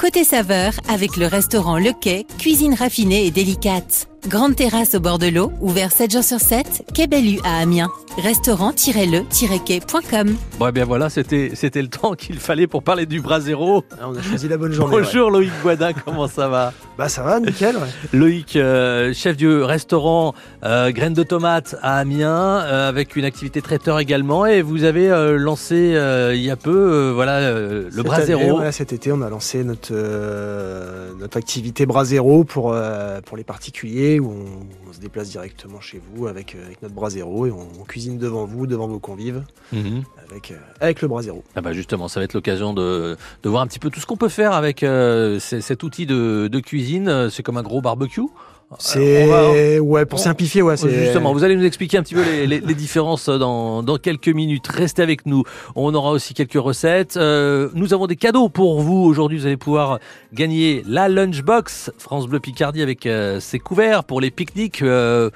Côté saveur, avec le restaurant Le Quai, cuisine raffinée et délicate. Grande terrasse au bord de l'eau, ouvert 7 jours sur 7, Quai Bellu à Amiens. Restaurant-le-quai.com Bon, eh bien voilà, c'était, c'était le temps qu'il fallait pour parler du Brasero. Ah, on a choisi la bonne journée. Bonjour Loïc Boisdin, comment ça va? Bah ça va, nickel. ouais. Loïc, euh, chef du restaurant euh, Graines de Tomates à Amiens, euh, avec une activité traiteur également, et vous avez euh, lancé euh, il y a peu, euh, voilà, euh, le Brasero. cet été, on a lancé notre, euh, notre activité Brasero pour, euh, pour les particuliers où on, on se déplace directement chez vous avec, euh, avec notre Brasero et on, on cuisine devant vous, devant vos convives Mhm. avec, euh, avec le Brasero. Ah bah justement, ça va être l'occasion de, de voir un petit peu tout ce qu'on peut faire avec euh, cet outil de, de cuisine. C'est comme un gros barbecue. C'est va- ouais pour simplifier ouais c'est Justement, vous allez nous expliquer un petit peu les, les- les différences dans, dans quelques minutes. Restez avec nous. On aura aussi quelques recettes. Euh, nous avons des cadeaux pour vous. Aujourd'hui, vous allez pouvoir gagner la Lunchbox France Bleu Picardie avec euh, ses couverts pour les pique-niques. Euh,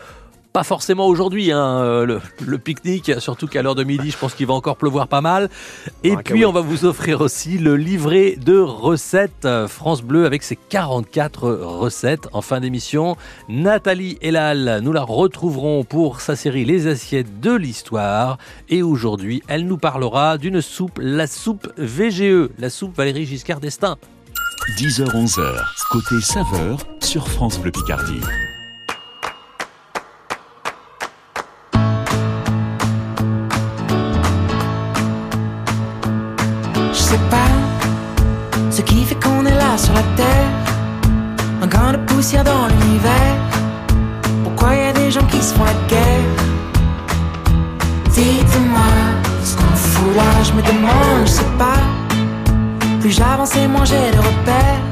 pas forcément aujourd'hui, hein, euh, le, le pique-nique, surtout qu'à l'heure de midi, je pense qu'il va encore pleuvoir pas mal. Et Ah, puis, oui. on va vous offrir aussi le livret de recettes euh, France Bleu avec ses 44 recettes en fin d'émission. Nathalie Elal, nous la retrouverons pour sa série Les assiettes de l'histoire. Et aujourd'hui, elle nous parlera d'une soupe, la soupe VGE, la soupe Valérie Giscard d'Estaing. 10h-11h, côté saveur sur France Bleu Picardie. Sur la terre. Un grain de poussière dans l'univers. Pourquoi y a des gens qui se font la guerre? Dites-moi ce qu'on fout là, je me demande, je sais pas. Plus j'avance et moins j'ai de repères.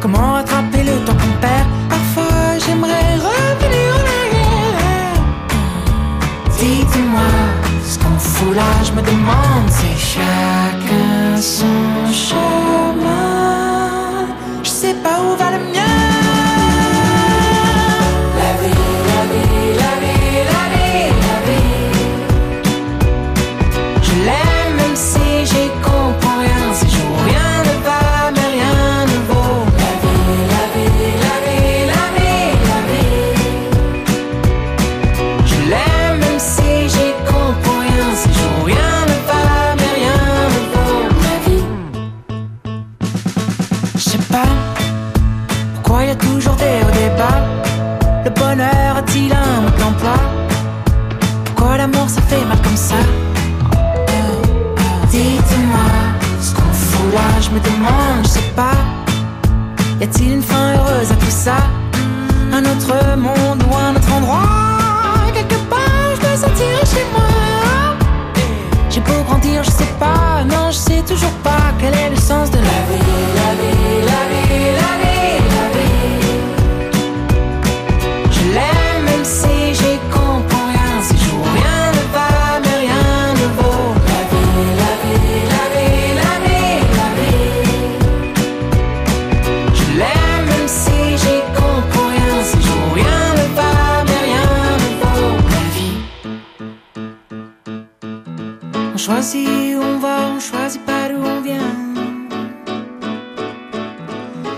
Comment rattraper le temps qu'on perd? Parfois j'aimerais revenir en arrière. Dites-moi ce qu'on fout là, je me demande, c'est chacun son chemin. Je sais pas où va le mien. Choisit où on va, on choisit pas d'où on vient.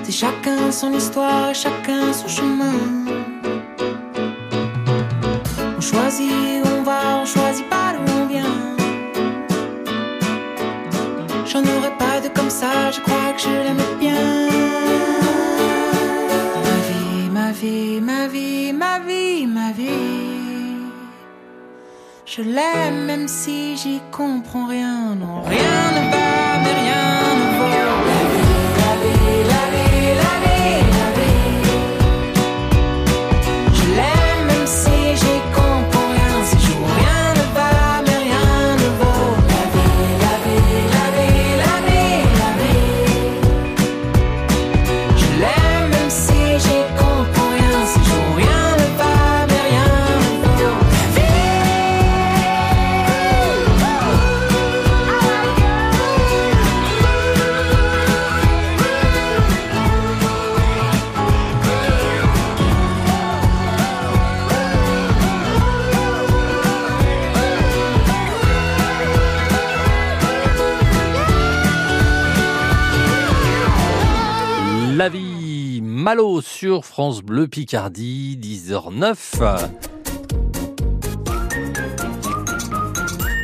C'est chacun son histoire, chacun son chemin. On choisit où on va, on choisit pas d'où on vient. J'en aurais Je l'aime même si j'y comprends rien. Non, rien ne va, Malo sur France Bleu Picardie, 10h09.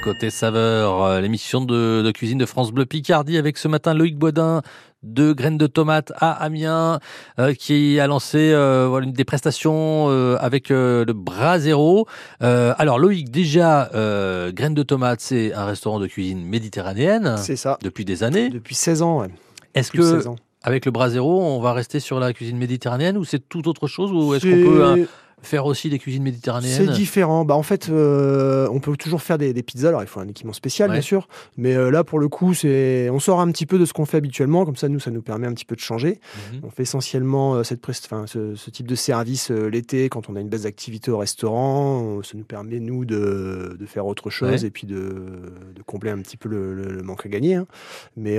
Côté saveur, euh, l'émission de, de cuisine de France Bleu Picardie avec ce matin Loïc Baudin de graines de tomates à Amiens euh, qui a lancé euh, des prestations euh, avec le Brasero. Alors Loïc, déjà, graines de tomates, c'est un restaurant de cuisine méditerranéenne C'est ça. depuis des années. Depuis 16 ans, ouais. Est-ce que 16 ans. Avec le Brasero, on va rester sur la cuisine méditerranéenne ou c'est tout autre chose ou est-ce qu'on peut hein, faire aussi des cuisines C'est méditerranéennes différent. Bah, en fait, euh, on peut toujours faire des, des pizzas. Alors, il faut un équipement spécial, Ouais. bien sûr. Mais euh, là, pour le coup, c'est, on sort un petit peu de ce qu'on fait habituellement. Comme ça, nous, ça nous permet un petit peu de changer. Mhm. On fait essentiellement euh, cette prest- enfin, ce, ce type de service l'été quand on a une baisse d'activité au restaurant. On- Ça nous permet, nous, de, de faire autre chose Ouais. et puis de, de combler un petit peu le, le- le manque à gagner. hein. Mais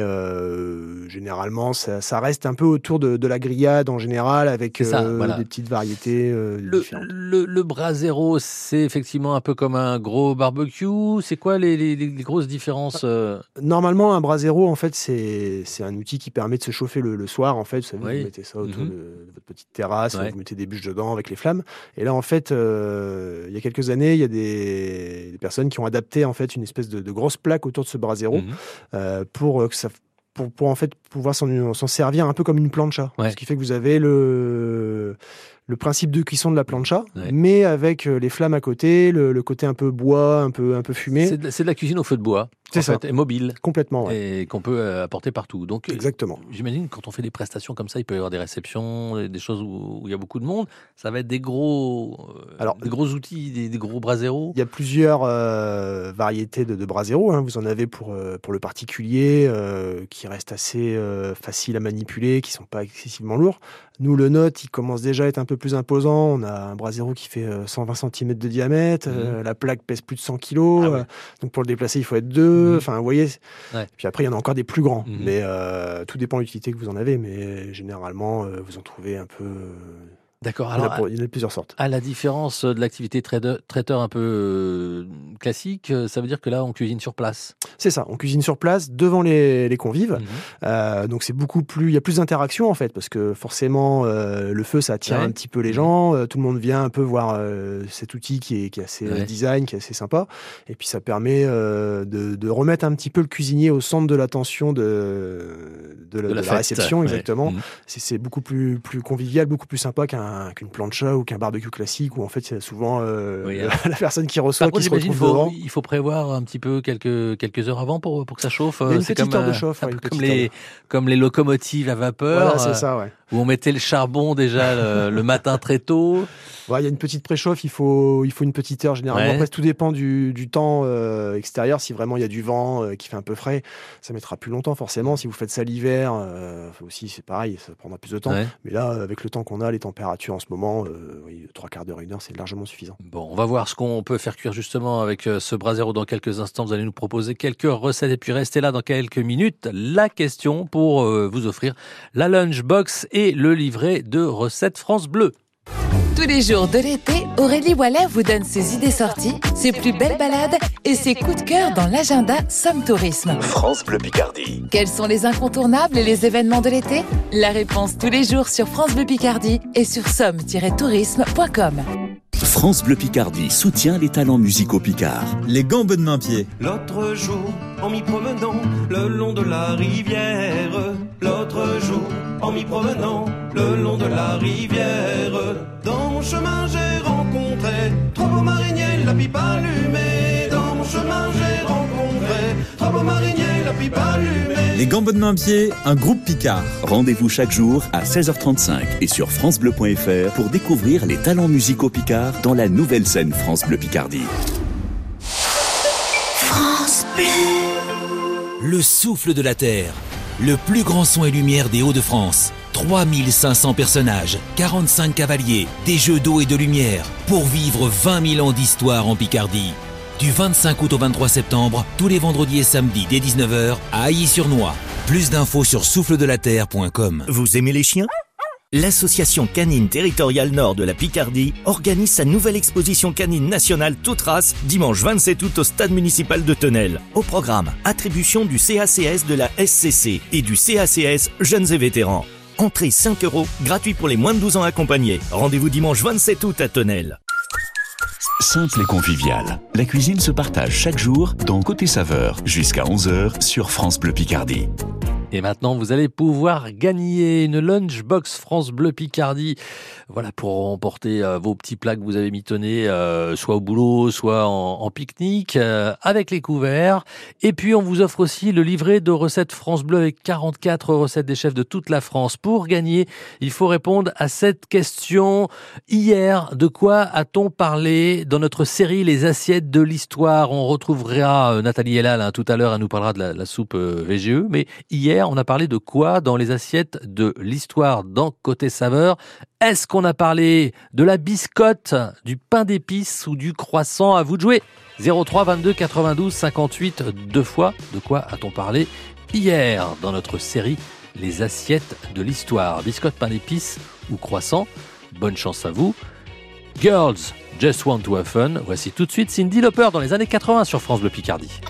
généralement, ça, ça reste un peu autour de, de la grillade en général avec C'est ça, voilà. des petites variétés Le, différentes. Le, le Brasero, c'est effectivement un peu comme un gros barbecue. C'est quoi les, les- les grosses différences euh Normalement, un brasero, en fait, c'est un outil qui permet de se chauffer le, le soir. En fait, vous, savez, Oui. vous mettez ça autour Mhm. de, de votre petite terrasse, Ouais. vous mettez des bûches dedans avec les flammes. Et là, en fait, euh, il y a quelques années, il y a des, des personnes qui ont adapté en fait une espèce de, de grosse plaque autour de ce brasero Mhm. euh, pour que ça pour, pour en fait pouvoir s'en s'en servir un peu comme une plancha. Ouais. Ce qui fait que vous avez le le principe de cuisson de la plancha, Ouais. mais avec euh, les flammes à côté, le, le côté un peu bois, un peu un peu fumé. C'est de, la cuisine au feu de bois, C'est ça. fait, et mobile, Complètement. ouais. et qu'on peut euh, apporter partout. Donc, euh, Exactement. J'imagine quand on fait des prestations comme ça, il peut y avoir des réceptions, des- choses où, où il y a beaucoup de monde. Ça va être des gros, euh, Alors- des gros outils, des, des gros braseros. Il y a plusieurs euh, variétés de, de brasero. hein. Vous en avez pour, euh, pour le particulier, qui restent assez faciles à manipuler, qui sont pas excessivement lourds. Nous, le nôtre, il commence déjà à être un peu plus imposant. On a un brasero qui fait euh, 120 cm de diamètre. euh, la plaque pèse plus de 100 kg. Mhm. Ah ouais. euh, donc pour le déplacer, il faut être deux. Mhm. Enfin, vous voyez. Ouais. Puis après, il y en a encore des plus grands. Mhm. Mais euh, tout dépend de l'utilité que vous en avez. Mais généralement, euh, vous en trouvez un peu... D'accord. il, y en a Alors, pour- il y en a plusieurs sortes. à la différence de l'activité traiteur un peu euh, classique, euh, ça veut dire que là, on cuisine sur place. C'est ça. On cuisine sur place, devant les, les convives. Mhm. Euh, donc c'est beaucoup plus, il y a plus d'interaction en fait, parce que forcément euh, le feu ça attire Ouais. un petit peu les gens, euh, tout le monde vient un peu voir cet outil qui est, qui est assez Ouais. design, qui est assez sympa, et puis ça permet de, de remettre un petit peu le cuisinier au centre de l'attention de, de, la, de la fête. réception Ouais. exactement. Mhm. C'est- C'est beaucoup plus, plus convivial, beaucoup plus sympa qu'un qu'une plancha ou qu'un barbecue classique où en fait a souvent euh, Oui, la, personne qui reçoit contre, qui se retrouve faut, devant. il faut prévoir un petit peu quelques, quelques heures avant pour, pour que ça chauffe. Il y a une C'est petite comme, heure de chauffe, ouais, comme, les, comme les locomotives à vapeur, Voilà, euh, c'est ça, ouais. où on mettait le charbon déjà le, le matin très tôt. Ouais, il y a une petite préchauffe, il faut, il faut une petite heure généralement. Après, tout dépend du, du temps euh, extérieur. Si vraiment il y a du vent euh, qui fait un peu frais, ça mettra plus longtemps forcément. Si vous faites ça l'hiver, aussi c'est pareil, ça prendra plus de temps. Mais là, avec le temps qu'on a, les températures en ce moment, euh, trois quarts d'heure, une heure, c'est largement suffisant. Bon, on va voir ce qu'on peut faire cuire justement avec euh, ce brasero dans quelques instants. Vous allez nous proposer quelques recettes et puis restez là dans quelques minutes. La question pour euh, vous offrir la lunchbox et le livret de recettes France Bleu. Tous les jours de l'été, Aurélie Wallet vous donne ses idées sorties, ses plus belles balades et ses coups de cœur dans l'agenda Somme Tourisme. France Bleu Picardie. Quels sont les incontournables et les événements de l'été? La réponse tous les jours sur France Bleu Picardie et sur somme-tourisme.com. France Bleu Picardie soutient les talents musicaux picards. Les gambes de main-pied. L'autre jour, en m'y promenant le long de la rivière. L'autre jour, en m'y promenant le long de la rivière. Dans mon chemin, j'ai rencontré trois beaux mariniers, la pipe allumée. Dans mon chemin, j'ai rencontré trois beaux mariniers. Les gambes de main-pied, un groupe Picard. Rendez-vous chaque jour à 16h35 et sur francebleu.fr pour découvrir les talents musicaux picards dans la nouvelle scène France Bleu Picardie. Le souffle de la Terre. Le plus grand son et lumière des Hauts-de-France. 3500 personnages, 45 cavaliers, des jeux d'eau et de lumière pour vivre 20 000 ans d'histoire en Picardie. Du 25 août au 23 septembre, tous les vendredis et samedis dès 19h à Ailly-sur-Noix. Plus d'infos sur souffledelaterre.com. Vous aimez les chiens? L'association canine territoriale nord de la Picardie organise sa nouvelle exposition canine nationale toute race dimanche 27 août au stade municipal de Tenel. Au programme, attribution du CACS de la SCC et du CACS Jeunes et Vétérans. Entrée 5 euros, gratuit pour les moins de 12 ans accompagnés. Rendez-vous dimanche 27 août à Tonnelle. Simple et convivial. La cuisine se partage chaque jour dans Côté Saveur jusqu'à 11h sur France Bleu Picardie. Et maintenant, vous allez pouvoir gagner une lunchbox France Bleu Picardie. Voilà, pour emporter euh, vos petits plats que vous avez mitonnés, euh, soit au boulot, soit en, en pique-nique, euh, avec les couverts. Et puis, on vous offre aussi le livret de recettes France Bleu avec 44 recettes des chefs de toute la France. Pour gagner, il faut répondre à cette question. Hier, de quoi a-t-on parlé dans notre série Les assiettes de l'histoire? On retrouvera euh, Nathalie Elal hein, tout à l'heure, elle nous parlera de la, la soupe euh, VGE. Mais hier, on a parlé de quoi dans les assiettes de l'histoire dans Côté Saveur? Est-ce qu'on a parlé de la biscotte, du pain d'épices ou du croissant? À vous de jouer 03 22 92 58 deux fois. De quoi a-t-on parlé hier dans notre série Les assiettes de l'histoire? Biscotte, pain d'épices ou croissant? Bonne chance à vous. Girls, Just Want to Have Fun. Voici tout de suite Cindy Lauper dans les années 80 sur France Bleu Picardie.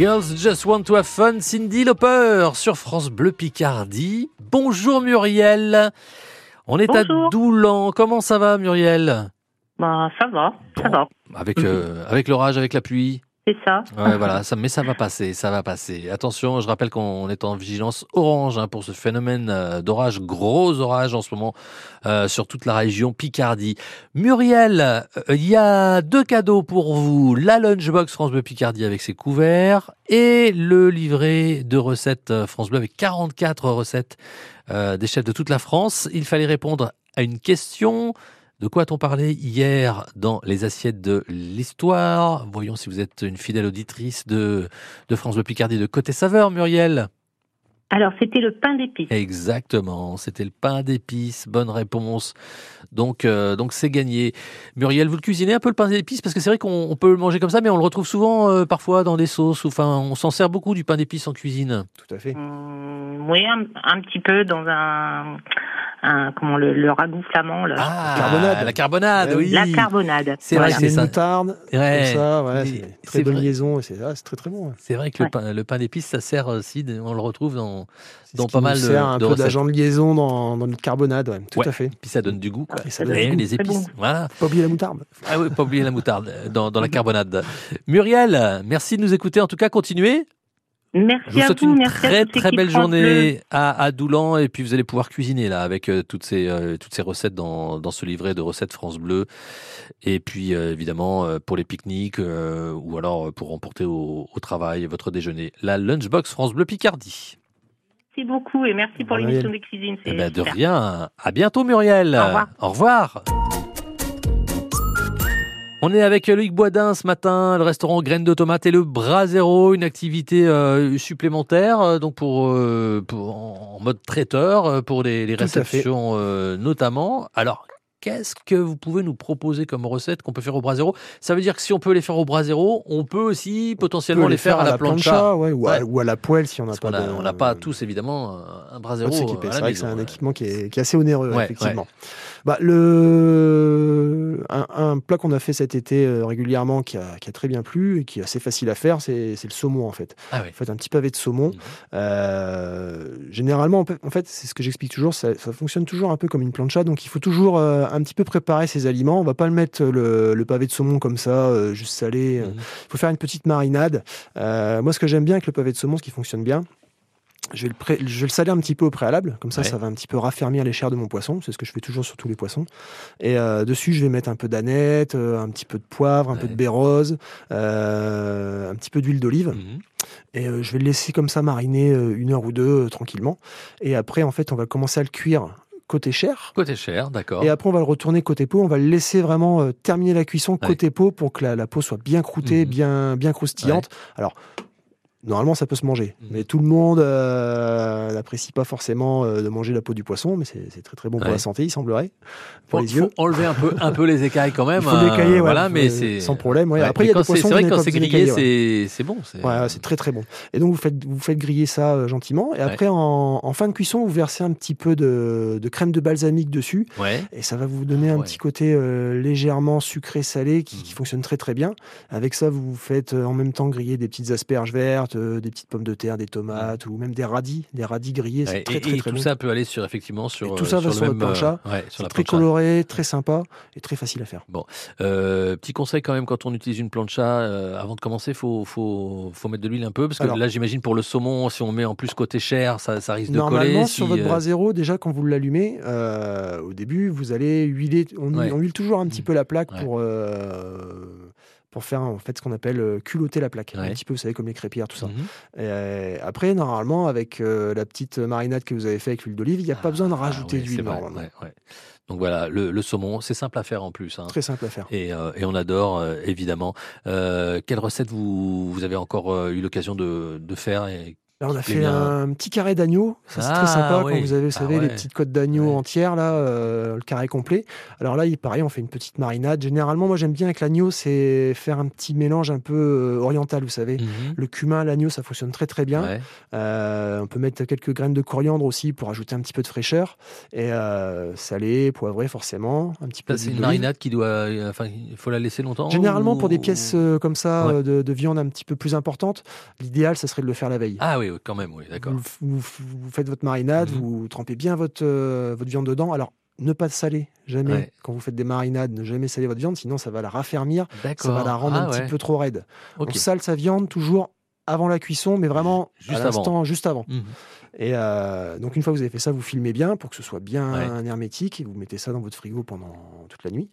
Girls Just Want to Have Fun, Cindy Lauper sur France Bleu Picardie. Bonjour Muriel. On est à. Doulan. Comment ça va Muriel? Bah, ça va, ça va. Avec, euh, avec l'orage, avec la pluie C'est ça. Ouais, voilà, ça, mais ça va passer, ça va passer. Attention, je rappelle qu'on est en vigilance orange hein, pour ce phénomène euh, d'orage, gros orage en ce moment euh, sur toute la région Picardie. Muriel, euh, il y a deux cadeaux pour vous la lunchbox France Bleu Picardie avec ses couverts et le livret de recettes euh, France Bleu avec 44 recettes des chefs de toute la France. Il fallait répondre à une question. De quoi a-t-on parlé hier dans les assiettes de l'histoire? Voyons si vous êtes une fidèle auditrice de, de France Bleu Picardie de Côté Saveur, Muriel. Alors, c'était le pain d'épices. Exactement, c'était le pain d'épices. Bonne réponse. Donc, euh, donc c'est gagné. Muriel, vous le cuisinez un peu le pain d'épices? Parce que c'est vrai qu'on on peut le manger comme ça, mais on le retrouve souvent euh, parfois dans des sauces. ou- Enfin, on s'en sert beaucoup du pain d'épices en cuisine. Tout à fait. Hum, oui, un, un petit peu dans un, un comment le, le ragoût flamand là. Ah, carbonade. la carbonade, oui. La carbonade. C'est vrai Voilà. que c'est Une ça. moutarde, Ouais. comme ça, ouais, Et c'est très bonne vrai. liaison, et c'est ah, c'est très très bon. C'est vrai que le pain, le pain d'épices, ça sert aussi. On le retrouve dans, dans ce qui pas nous mal de, sert un de peu d'agent de liaison dans, dans notre carbonade, ouais, tout Ouais. à fait. Puis ça donne du goût. Quoi. Et ça Ouais, donne Et du goût. les épices. bon. Voilà. Pas oublier la moutarde. Ah oui, pas oublier la moutarde dans, dans la carbonade. Muriel, merci de nous écouter. En tout cas, continuez. Merci Je vous à souhaite vous, une merci à très très belle journée à, à Doulan et puis vous allez pouvoir cuisiner là avec euh, toutes ces euh, toutes ces recettes dans, dans ce livret de recettes France Bleu et puis euh, évidemment euh, pour les pique-niques euh, ou alors pour emporter au, au travail votre déjeuner la lunchbox France Bleu Picardie. Merci beaucoup et merci pour l'émission des cuisines. Eh c'est ben, de rien. À bientôt Muriel. Au revoir. Au revoir. On est avec Loïc Boisdin ce matin, le restaurant Graines de Tomate et le Brasero, une activité euh, supplémentaire euh, donc pour, euh, pour- en mode traiteur euh, pour les, réceptions euh, notamment. Alors Qu'est-ce que vous pouvez nous proposer comme recette qu'on peut faire au Brasero Ça veut dire que si on peut les faire au Brasero, on peut aussi potentiellement peut les faire à la plancha. ouais, ou, Ouais. À, ou à la poêle si on n'a pas de- on n'a pas tous évidemment un- Brasero C'est vrai que c'est un équipement qui est, qui est assez onéreux, Ouais, effectivement. Bah, le... un, un plat qu'on a fait cet été euh, régulièrement qui a, qui a très bien plu et qui est assez facile à faire, c'est le saumon en fait. Ah oui. Vous faites un petit pavé de saumon. Mhm. Euh, généralement, en fait- en fait, c'est ce que j'explique toujours, ça, ça fonctionne toujours un peu comme une plancha, donc il faut toujours euh, un petit peu préparer ses aliments. On va pas le mettre le, le pavé de saumon comme ça, juste salé. Mhm. Il faut faire une petite marinade. Moi, ce que j'aime bien avec le pavé de saumon, ce qui fonctionne bien, je vais, le pré- je vais le saler un petit peu au préalable, comme ça, Ouais. ça va un petit peu raffermir les chairs de mon poisson. C'est ce que je fais toujours sur tous les poissons. Et euh, dessus, je vais mettre un peu d'aneth, euh, un petit peu de poivre, un peu Ouais. de baie rose, euh, un petit peu d'huile d'olive. Mhm. Et je vais le laisser comme ça mariner une heure ou deux tranquillement. Et après, en fait, on va commencer à le cuire côté chair. Côté cher, d'accord. Et après, on va le retourner côté peau. On va le laisser vraiment euh, terminer la cuisson Ouais. côté peau pour que la, la peau soit bien croûtée, Mhm. bien, bien croustillante. Alors, normalement, ça peut se manger. Mhm. Mais tout le monde euh, n'apprécie pas forcément euh, de manger la peau du poisson. Mais c'est très très bon pour la santé, il semblerait. Pour Faut- les yeux. faut enlever un peu, un peu les écailles quand même. Il faut l'écailler, ouais, voilà, mais c'est sans problème. ouais. Après, il y a des poissons C'est vrai que quand c'est grillé, d'écailler, ouais. c'est bon. c'est- très très bon. Et donc vous faites, vous faites griller ça euh, gentiment. Et après, en, en fin de cuisson, vous versez un petit peu de, de crème de balsamique dessus. Et ça va vous donner un Ouais. petit côté euh, légèrement sucré-salé qui, qui Mhm. fonctionne très très bien. Avec ça, vous faites euh, en même temps griller des petites asperges vertes, euh, des petites pommes de terre, des tomates ou même des radis. Des radis grillés, c'est très et, très et très tout bon. ça peut aller sur effectivement sur Et tout euh, ça va sur sur le même, plancha. euh, ouais, sur la très plancha. coloré, très sympa et très facile à faire. Euh, petit conseil quand même quand on utilise une plancha euh, avant de commencer, faut faut faut mettre de l'huile un peu parce que Alors- là j'imagine pour le saumon si on met en plus côté chair ça, ça risque de Normalement, coller. sur si, votre euh, brasero, déjà quand vous l'allumez, euh, au début, vous allez huiler. On, Ouais. on huile toujours un petit Mm. peu la plaque pour euh, pour faire en fait ce qu'on appelle euh, culotter la plaque. Ouais. Un petit peu, vous savez, comme les crêpières, tout ça. mhm. Et après, normalement, avec euh, la petite marinade que vous avez fait avec l'huile d'olive, il n'y a pas besoin de Ah, rajouter ouais, d'huile. normalement. ouais, ouais. Donc voilà, le, le saumon, c'est simple à faire en plus. hein. Très simple à faire. Et, euh, et on adore, euh, évidemment. Quelle recette vous, vous avez encore eu l'occasion de, de faire et Là, on a fait un petit carré d'agneau. Ça, c'est Ah, très sympa oui. quand vous avez, vous Ah savez, ouais. les petites côtes d'agneau Ouais. entières, là, euh, le carré complet. Alors là, il pareil, on fait une petite marinade. Généralement, moi, j'aime bien avec l'agneau, c'est faire un petit mélange un peu euh, oriental, vous savez. Mhm. Le cumin, l'agneau, ça fonctionne très très bien. Ouais. Euh, on peut mettre quelques graines de coriandre aussi pour ajouter un petit peu de fraîcheur. Et salé, poivré forcément, un petit peu c'est une marinade qui doit, enfin, il faut la laisser longtemps. Généralement, pour des pièces comme ça, de, de viande un petit peu plus importantes, l'idéal, ça serait de le faire la veille. Ah oui, oui, quand même, oui, d'accord. Vous, vous- vous faites votre marinade, Mhm. vous trempez bien votre, euh, votre viande dedans. Alors, ne pas saler, jamais. Ouais. Quand vous faites des marinades, ne jamais saler votre viande, sinon ça va la raffermir, ça va la rendre Ah un ouais. petit peu trop raide. Ok. On sale sa viande toujours avant la cuisson, mais vraiment Juste à l'instant, avant. juste avant. Mhm. Et euh, donc une fois que vous avez fait ça, vous filmez bien pour que ce soit bien Ouais. hermétique. Et vous mettez ça dans votre frigo pendant toute la nuit.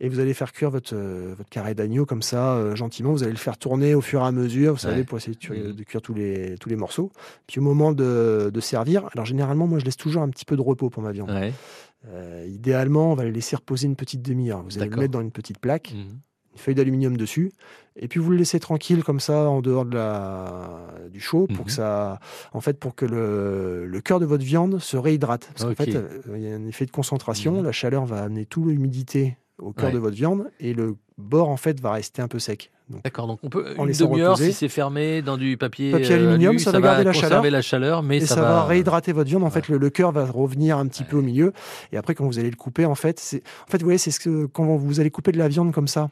Et vous allez faire cuire votre, euh, votre carré d'agneau comme ça, euh, gentiment. Vous allez le faire tourner au fur et à mesure, vous savez, Ouais. pour essayer de, cuire- de cuire tous les, tous les morceaux. Puis au moment de, de servir, alors généralement, moi je laisse toujours un petit peu de repos pour ma viande. Ouais. Euh, idéalement, on va le laisser reposer une petite demi-heure. Vous allez le mettre dans une petite plaque, Mhm. Une feuille d'aluminium dessus, et puis vous le laissez tranquille comme ça en dehors de la, du chaud pour Mhm. que ça, en fait, pour que le, le cœur de votre viande se réhydrate. Parce qu'en fait, euh, il y a un effet de concentration. Mhm. La chaleur va amener toute l'humidité au cœur Ouais. de votre viande et le bord en fait va rester un peu sec. D'accord, donc on peut En une demi-heure si c'est fermé dans du papier, Papier euh, aluminium, alu, ça va garder la chaleur. la chaleur, mais et ça, ça, va... réhydrater votre viande. En fait, le, le cœur va revenir un petit peu au milieu. Et après, quand vous allez le couper, en fait, en fait, vous voyez, c'est ce que quand vous allez couper de la viande comme ça,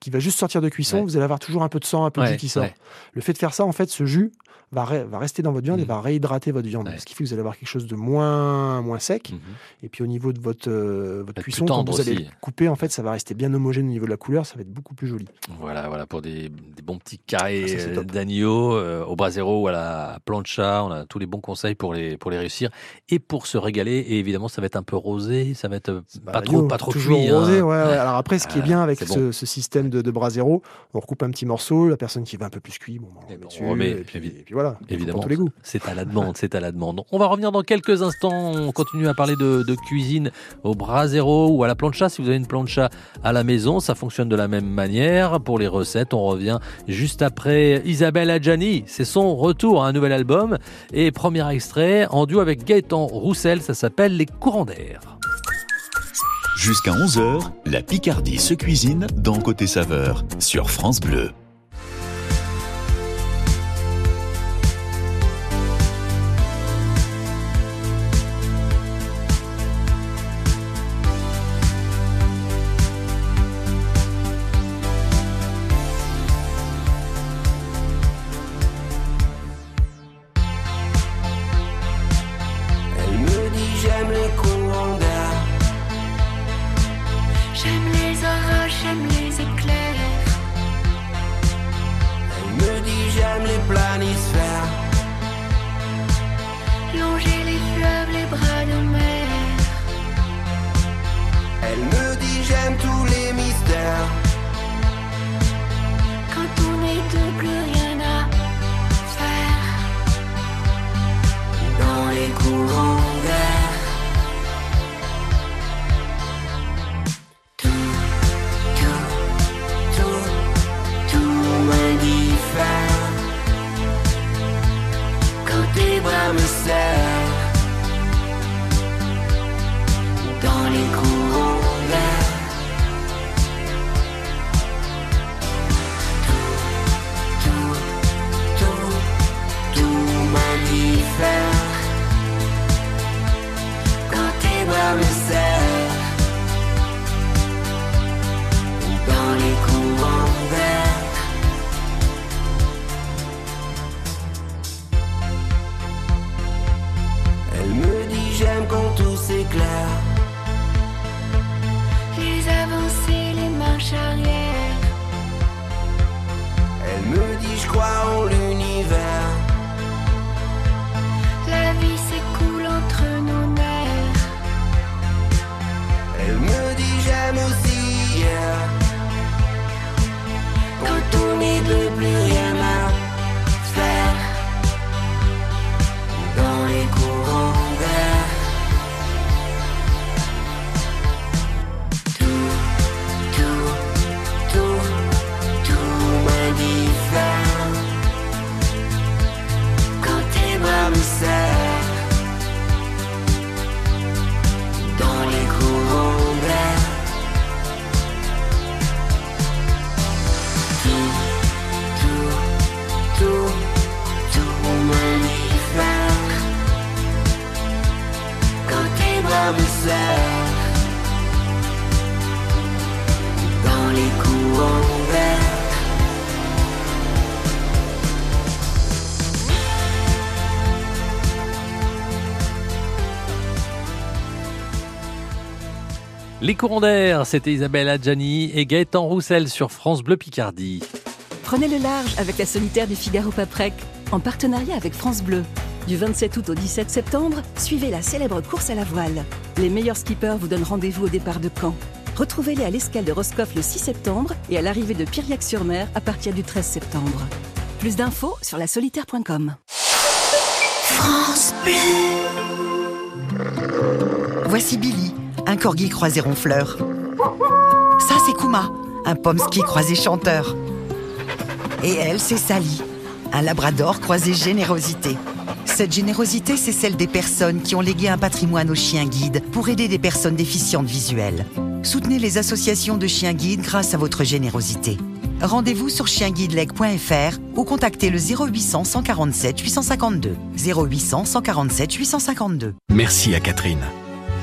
qui va juste sortir de cuisson, Ouais. vous allez avoir toujours un peu de sang, un peu de jus qui sort. Le fait de faire ça, en fait, ce jus va, re- va rester dans votre viande et Mhm. va réhydrater votre viande. Ce qui fait que vous allez avoir quelque chose de moins, moins sec. Mhm. Et puis au niveau de votre, euh, votre cuisson, quand vous allez aussi. le couper, en fait, ça va rester bien homogène au niveau de la couleur. Ça va être beaucoup plus joli. Voilà, voilà, pour des, des bons petits carrés Ah, euh, d'agneau euh, au brasero ou à la plancha. On a tous les bons conseils pour les, pour les réussir et pour se régaler. Et évidemment, ça va être un peu rosé, ça va être euh, pas trop, pas trop toujours cuit. rosé, hein. ouais, ouais. Alors après, ce qui est Ah, bien avec ce système de, de brasero, on recoupe un petit morceau. La personne qui va un peu plus cuit, bon, on Eh le ben, on remet, et, puis, évi- et puis voilà. Évidemment, tous les goûts. c'est à la demande, c'est à la demande. On va revenir dans quelques instants. On continue à parler de, de cuisine au brasero ou à la plancha. Si vous avez une plancha à la maison, ça fonctionne de la même manière. Pour les recettes, on revient juste après Isabelle Adjani. C'est son retour à un nouvel album et premier extrait en duo avec Gaëtan Roussel. Ça s'appelle Les courants d'air. Jusqu'à 11h, la Picardie se cuisine dans Côté Saveur sur France Bleu. Les courants d'air, c'était Isabelle Adjani et Gaëtan Roussel sur France Bleu Picardie. Prenez le large avec la solitaire du Figaro Paprec, en partenariat avec France Bleu. Du 27 août au 17 septembre, suivez la célèbre course à la voile. Les meilleurs skippers vous donnent rendez-vous au départ de Caen. Retrouvez-les à l'escale de Roscoff le 6 septembre et à l'arrivée de Piriac-sur-Mer à partir du 13 septembre. Plus d'infos sur lasolitaire.com. France Voici Billy, un corgi croisé ronfleur. Ça, c'est Kuma, un pomsky croisé chanteur. Et elle, c'est Sally, un labrador croisé générosité. Cette générosité, c'est celle des personnes qui ont légué un patrimoine aux chiens guides pour aider des personnes déficientes visuelles. Soutenez les associations de chiens guides grâce à votre générosité. Rendez-vous sur chienguideleg.fr ou contactez le 0800 147 852. 0800 147 852. Merci à Catherine.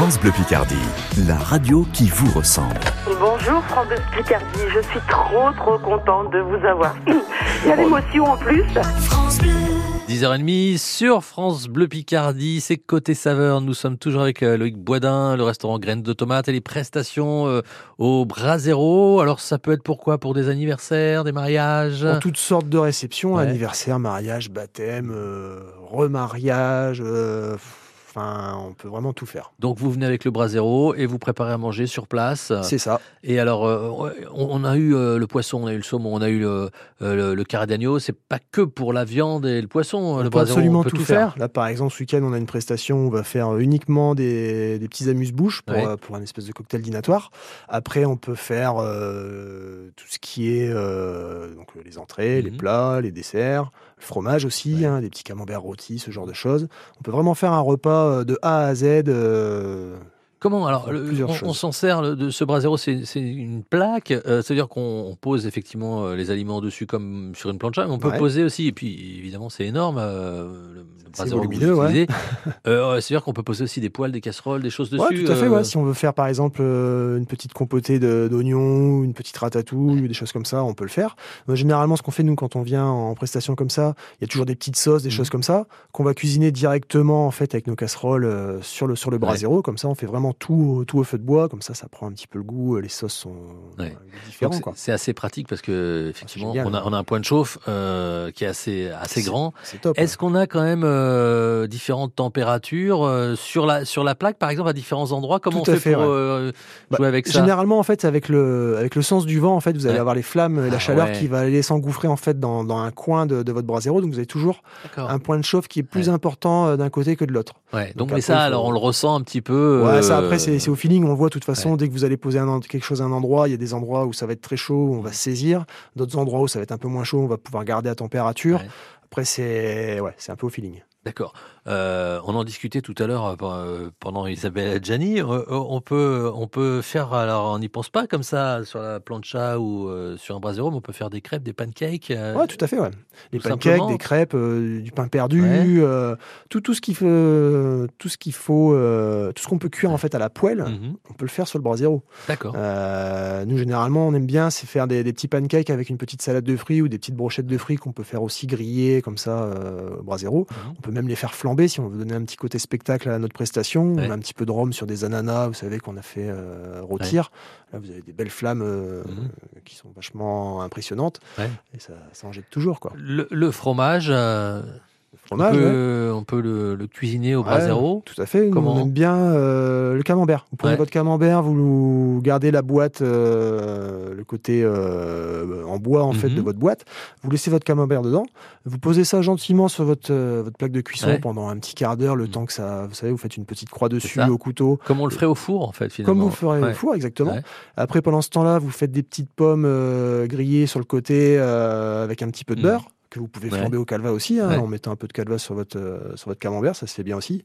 France Bleu Picardie, la radio qui vous ressemble. Bonjour France Bleu Picardie, je suis trop trop contente de vous avoir. Il y a l'émotion en plus. 10h30 sur France Bleu Picardie, c'est côté saveur. Nous sommes toujours avec euh, Loïc Boisdin, le restaurant Graines de Tomates et les prestations euh, au Brasero. Alors ça peut être pourquoi? Pour des anniversaires, des mariages? Pour toutes sortes de réceptions, Ouais. anniversaire, mariage, baptême, euh, remariage. euh, Enfin, on peut vraiment tout faire. Donc vous venez avec le Brasero et vous préparez à manger sur place. C'est ça. Et alors, euh, on, on a eu euh, le poisson, on a eu le saumon, on a eu le, euh, le, carré d'agneau. C'est pas que pour la viande et le poisson. On le peut Brasero, absolument on peut tout, faire. Là, par exemple, ce week-end, on a une prestation où on va faire uniquement des, des petits amuse-bouches pour, Ouais. euh, pour un espèce de cocktail dînatoire. Après, on peut faire euh, tout ce qui est euh, donc, les entrées, Mhm. les plats, les desserts, fromage aussi, hein, des petits camemberts rôtis, ce genre de choses. On peut vraiment faire un repas euh, de A à Z. euh, Comment alors le- on, s'en sert le- de ce brasero, c'est c'est une plaque. euh, C'est-à-dire qu'on on pose effectivement euh, les aliments dessus comme sur une plancha, mais on peut Ouais. poser aussi. Et puis évidemment, c'est énorme. euh, le, le C'est brasero que vous ouais. Euh, C'est-à-dire qu'on peut poser aussi des poêles, des casseroles, des choses dessus. Ouais, tout à fait. Si on veut faire par exemple une petite compotée d'oignons, une petite ratatouille, ou des choses comme ça, on peut le faire. Euh, généralement, ce qu'on fait nous quand on vient en prestation comme ça, il y a toujours des petites sauces, des Mhm. choses comme ça, qu'on va cuisiner directement en fait avec nos casseroles sur le sur le brasero. Comme ça, on fait vraiment tout au- tout au feu de bois. Comme ça, ça prend un petit peu le goût. Les sauces sont Ouais. euh, Donc, différents. c'est- assez pratique parce que effectivement, on, a, on a un point de chauffe euh, qui est assez assez grand. Est-ce qu'on a quand même euh, différentes températures euh, sur la sur la plaque, par exemple, à différents endroits? Comment Tout on fait, fait, pour ouais. Bah, jouer avec ça? Généralement, en fait, avec le, avec le sens du vent, en fait, vous allez Ouais. avoir les flammes et la Ah, chaleur qui va aller s'engouffrer en fait dans, dans un coin de, de votre brasero. Donc, vous avez toujours un point de chauffe qui est plus important d'un côté que de l'autre. Donc, Donc mais après, ça, alors on le ressent un petit peu. Ouais, ça après, c'est c'est au feeling. On voit de toute façon. ouais. Dès que vous allez poser un, quelque chose à un endroit, il y a des endroits où ça va être très chaud, où on va se saisir. D'autres endroits où ça va être un peu moins chaud, on va pouvoir garder à température. Ouais. Après, c'est ouais, c'est un peu au feeling. D'accord. Euh, on en discutait tout à l'heure euh, pe- pendant Isabelle Adjani. Euh, on peut, on peut faire. Alors, on n'y pense pas comme ça sur la plancha ou euh, sur un brasero, mais on peut faire des crêpes, des pancakes. euh, Ouais, tout à fait. Ouais. Tout pancakes, simplement. des crêpes, euh, du pain perdu, Ouais. euh, tout, tout ce qu'il faut, tout ce qu'il faut, euh, tout ce qu'on peut cuire en fait à la poêle, Mhm. on peut le faire sur le brasero. D'accord. Euh, nous, généralement, on aime bien, c'est faire des, des petits pancakes avec une petite salade de fruits ou des petites brochettes de fruits qu'on peut faire aussi griller comme ça euh, au brasero. Mhm. On peut même les faire flamber si on veut donner un petit côté spectacle à notre prestation. Ouais. On a un petit peu de rhum sur des ananas, vous savez, qu'on a fait euh, rôtir. Là, vous avez des belles flammes euh, Mhm. qui sont vachement impressionnantes. Et ça, ça en jette toujours, quoi. Le, le fromage, on peut, on peut le, le cuisiner au Ouais, brasero. Tout à fait. Comment on aime bien euh, le camembert. Vous prenez Ouais. votre camembert, vous gardez la boîte, euh, le côté euh, en bois en fait Mhm. de votre boîte. Vous laissez votre camembert dedans. Vous posez ça gentiment sur votre, euh, votre plaque de cuisson pendant un petit quart d'heure, le Mhm. temps que ça, vous savez, vous faites une petite croix dessus au couteau. Comme on le ferait au four, en fait, finalement. Comme vous le ferez au four, exactement. Après, pendant ce temps-là, vous faites des petites pommes euh, grillées sur le côté euh, avec un petit peu de Mhm. beurre. Que vous pouvez Ouais. flamber au calva aussi, hein, Ouais. en mettant un peu de calva sur votre, euh, sur votre camembert, ça se fait bien aussi.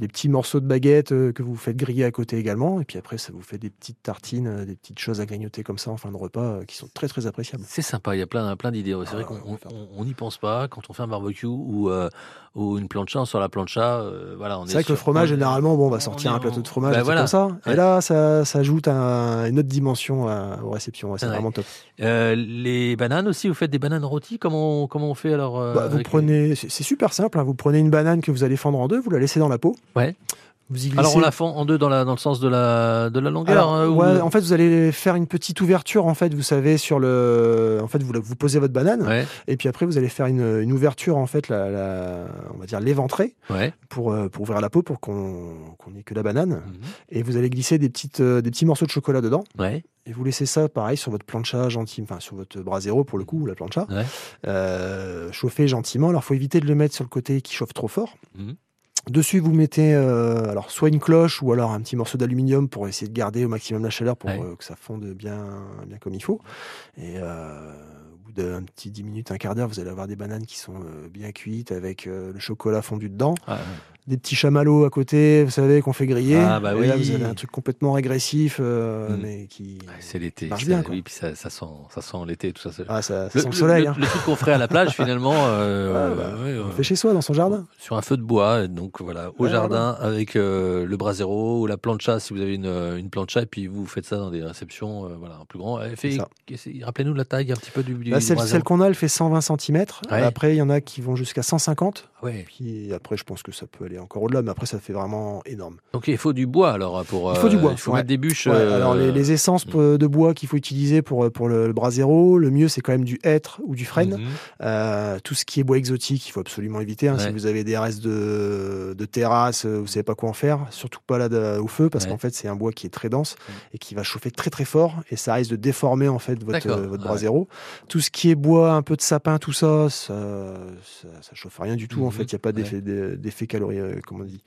Des petits morceaux de baguette euh, que vous faites griller à côté également, et puis après ça vous fait des petites tartines, euh, des petites choses à grignoter comme ça en fin de repas euh, qui sont très très appréciables. C'est sympa, il y a plein, plein d'idées. C'est Ah, vrai qu'on on- on- on n'y pense pas quand on fait un barbecue ou, euh, ou une plancha sur la plancha. euh, voilà, on est C'est vrai que le fromage, on- généralement, bon, on va on sortir un plateau de fromage, voilà. comme ça. Ouais. Et là, ça, ça ajoute un- une autre dimension à- aux réceptions. c'est Ouais. vraiment top. Euh, les bananes aussi, vous faites des bananes rôties Comment, comment on fait alors Bah, vous prenez, c'est c'est super simple. hein, vous prenez une banane que vous allez fendre en deux, vous la laissez dans la peau. Ouais. Vous y glissez. Alors on la fend en deux dans, la, dans le sens de la, de la longueur Alors, hein, ou- ouais, en fait, vous allez faire une petite ouverture, en fait, vous savez, sur le. En fait, vous, vous posez votre banane, Ouais. et puis après, vous allez faire une, une ouverture, en fait, la, la- on va dire l'éventrer, Ouais. pour, euh, pour ouvrir la peau, pour qu'on qu'on n'ait que la banane. Mhm. Et vous allez glisser des, petites, euh, des petits morceaux de chocolat dedans. Et vous laissez ça, pareil, sur votre plancha gentil, enfin, sur votre brasero, pour le coup, ou la plancha. Euh, chauffer gentiment. Alors, faut éviter de le mettre sur le côté qui chauffe trop fort. Mhm. Dessus, vous mettez euh, alors soit une cloche ou alors un petit morceau d'aluminium pour essayer de garder au maximum la chaleur pour Ouais. euh, que ça fonde bien, bien comme il faut. Et euh, d'un petit 10 minutes, un quart d'heure, vous allez avoir des bananes qui sont euh, bien cuites avec euh, le chocolat fondu dedans. Ah, ouais. Des petits chamallows à côté, vous savez, qu'on fait griller. Ah, bah Et là, oui. vous avez un truc complètement régressif, euh, Mm. mais qui. C'est l'été. bien, quoi. Oui, puis ça, ça sent, ça sent l'été, tout ça. Ah, ça, ça le, sent le soleil. le- hein. le truc qu'on ferait à la plage, finalement, euh, Ouais, bah, ouais, on fait chez soi, dans son jardin. sur un feu de bois, donc voilà, au jardin avec euh, le brasero ou la plancha si vous avez une, une plancha, et puis vous faites ça dans des réceptions, voilà, un plus grand. Qu'est-ce- Rappelez-nous la taille un petit peu du, du Là, celle, celle qu'on a, elle fait 120 cm. Ouais. Après, il y en a qui vont jusqu'à 150. Ouais. Puis après, je pense que ça peut aller encore au-delà, mais après, ça fait vraiment énorme. Donc il faut du bois alors pour. Il faut du euh, bois. Il faut ouais. mettre des bûches. Ouais, euh, Alors, les, les essences p- de bois qu'il faut utiliser pour, pour le, le brasero, le mieux, c'est quand même du hêtre ou du frêne. mhm. Euh, tout ce qui est bois exotique, il faut absolument éviter. hein. Si vous avez des restes de, de terrasse, euh, vous savez pas quoi en faire, surtout pas là de- au feu, parce qu'en fait, c'est un bois qui est très dense et qui va chauffer très très fort, et ça risque de déformer en fait votre, euh, votre brasero. Tout ce qui est bois, un peu de sapin, tout ça, ça, ça, ça chauffe rien du tout. En Mhm. Fait, il n'y a pas Ouais. d'effet d'e- d'effet calorie, euh, comment on dit?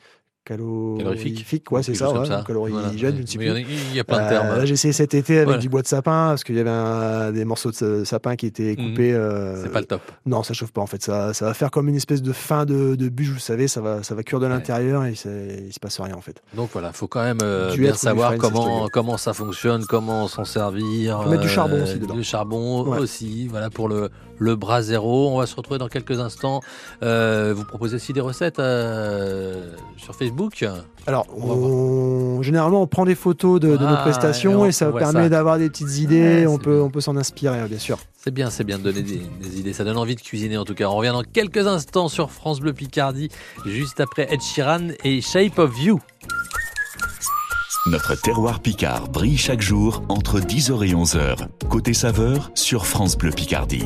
Calorifique. ouais, c'est ça, ouais, ça. calorigène, Voilà. je ne sais Mais plus. il y en a- il plein de Euh, termes. là, j'ai essayé cet été avec Voilà. du bois de sapin parce qu'il y avait un- des morceaux de sa- sapin qui étaient Mhm. coupés. euh, C'est pas le top. non, ça chauffe pas en fait. Ça, ça va faire comme une espèce de fin de, de bûche, vous savez, ça va, ça va cuire de l'intérieur et il se passe rien en fait. Donc voilà, faut quand même euh, bien savoir comment ça fonctionne, comment s'en servir. Faut mettre du euh, charbon aussi dedans. Du charbon Ouais. aussi, voilà pour le le brasero. On va se retrouver dans quelques instants. Euh, vous proposez aussi des recettes euh, sur Facebook. Alors, on- généralement, on prend des photos de, de nos Ah, prestations et on et ça permet ça. d'avoir des petites idées. Ouais, on peut, on peut s'en inspirer, bien sûr. C'est bien, c'est bien de donner des, des idées. Ça donne envie de cuisiner en tout cas. On revient dans quelques instants sur France Bleu Picardie, juste après Ed Sheeran et Shape of You. Notre terroir picard brille chaque jour entre 10h et 11h. Côté saveur sur France Bleu Picardie.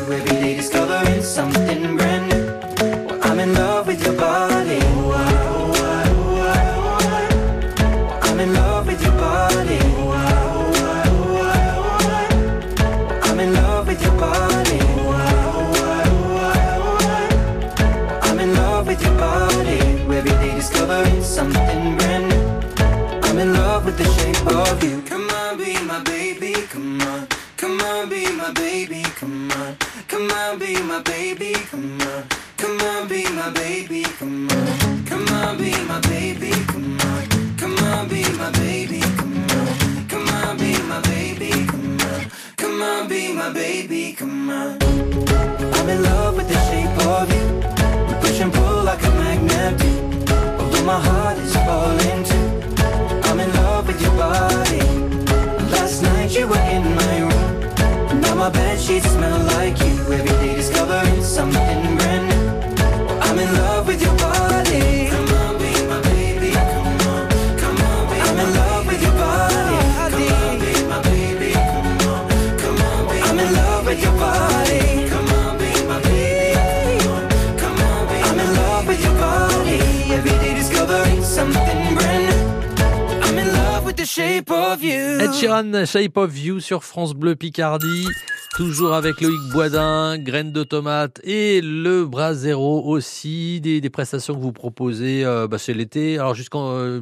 Sheeran, Shape of You sur France Bleu Picardie. Toujours avec Loïc Boisdin, graines de tomate et le bras zéro aussi. Des, des prestations que vous proposez, euh, bah, c'est l'été. Alors jusqu'en euh,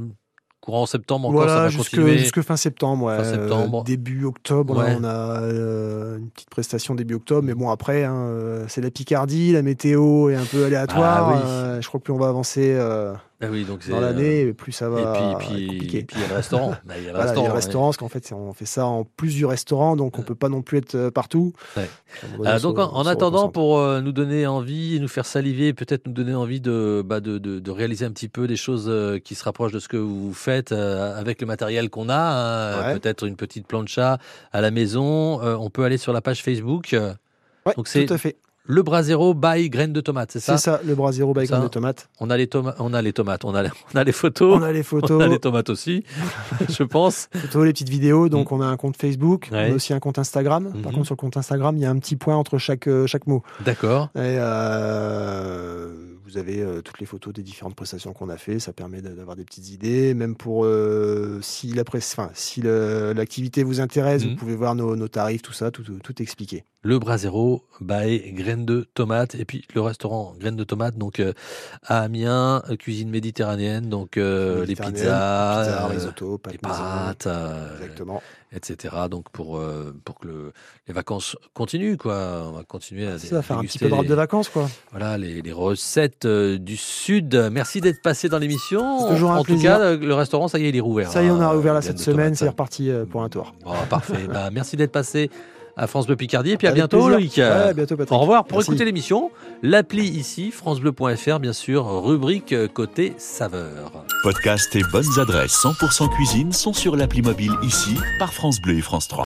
courant septembre encore, ça Voilà, va jusque, continuer. jusque fin septembre. ouais. Fin septembre. Euh, début octobre, là, on a euh, une petite prestation début octobre. Mais bon, après, hein, c'est la Picardie, la météo est un peu aléatoire. Ah oui. Je crois que plus on va avancer Ah oui, donc dans l'année, plus ça va et puis, et puis il y a le restaurant. Bah, il y a le Voilà, il y a restaurant, ouais. parce qu'en fait, on fait ça en plus du restaurant, donc on peut pas non plus être euh, partout. Ouais. Euh, donné, donc on en, attendant, pour euh, nous donner envie nous faire saliver, peut-être nous donner envie de, bah, de, de, de réaliser un petit peu des choses euh, qui se rapprochent de ce que vous faites euh, avec le matériel qu'on a, hein, Ouais. peut-être une petite plancha à la maison, euh, on peut aller sur la page Facebook. euh, Ouais, donc c'est tout à fait. Le brasero by graines de tomates, c'est ça C'est ça, le bras zéro Ça, bacon de tomates. On a les tomates, on a les tomates, on a, on a les photos. On a les photos. On a les tomates aussi, je pense. Photos, les petites vidéos. Donc, on a un compte Facebook, on a aussi un compte Instagram. Par Mhm. contre, sur le compte Instagram, il y a un petit point entre chaque, euh, chaque mot. D'accord. Et euh, vous avez euh, toutes les photos des différentes prestations qu'on a fait. Ça permet d'a- d'avoir des petites idées. Même pour euh, si la presse, enfin, si l'activité vous intéresse, vous pouvez voir nos, nos tarifs, tout ça, tout, tout, tout expliqué. Le brasero by graines de tomates et puis le restaurant graines de tomates donc euh, à Amiens euh, cuisine méditerranéenne donc euh, les pizzas, pizza, euh, risotto, pâtes les pâtes Exactement. etc donc pour pour que le- les vacances continuent quoi on va continuer à Ça va faire un petit peu de robe les- de vacances, quoi. voilà les, les recettes du sud merci d'être passé dans l'émission toujours un en tout cas le restaurant ça y est il est rouvert Ça y est, on a hein, réouvert là cette semaine. C'est reparti pour un tour. Bon, parfait bah, merci d'être passé à France Bleu Picardie et puis à Avec bientôt plaisir. Loïc Ouais, à bientôt, Patrick. au revoir pour Merci. écouter l'émission l'appli ici francebleu.fr bien sûr rubrique côté saveur Podcast et bonnes adresses 100% cuisine sont sur l'appli mobile ici par France Bleu et France 3.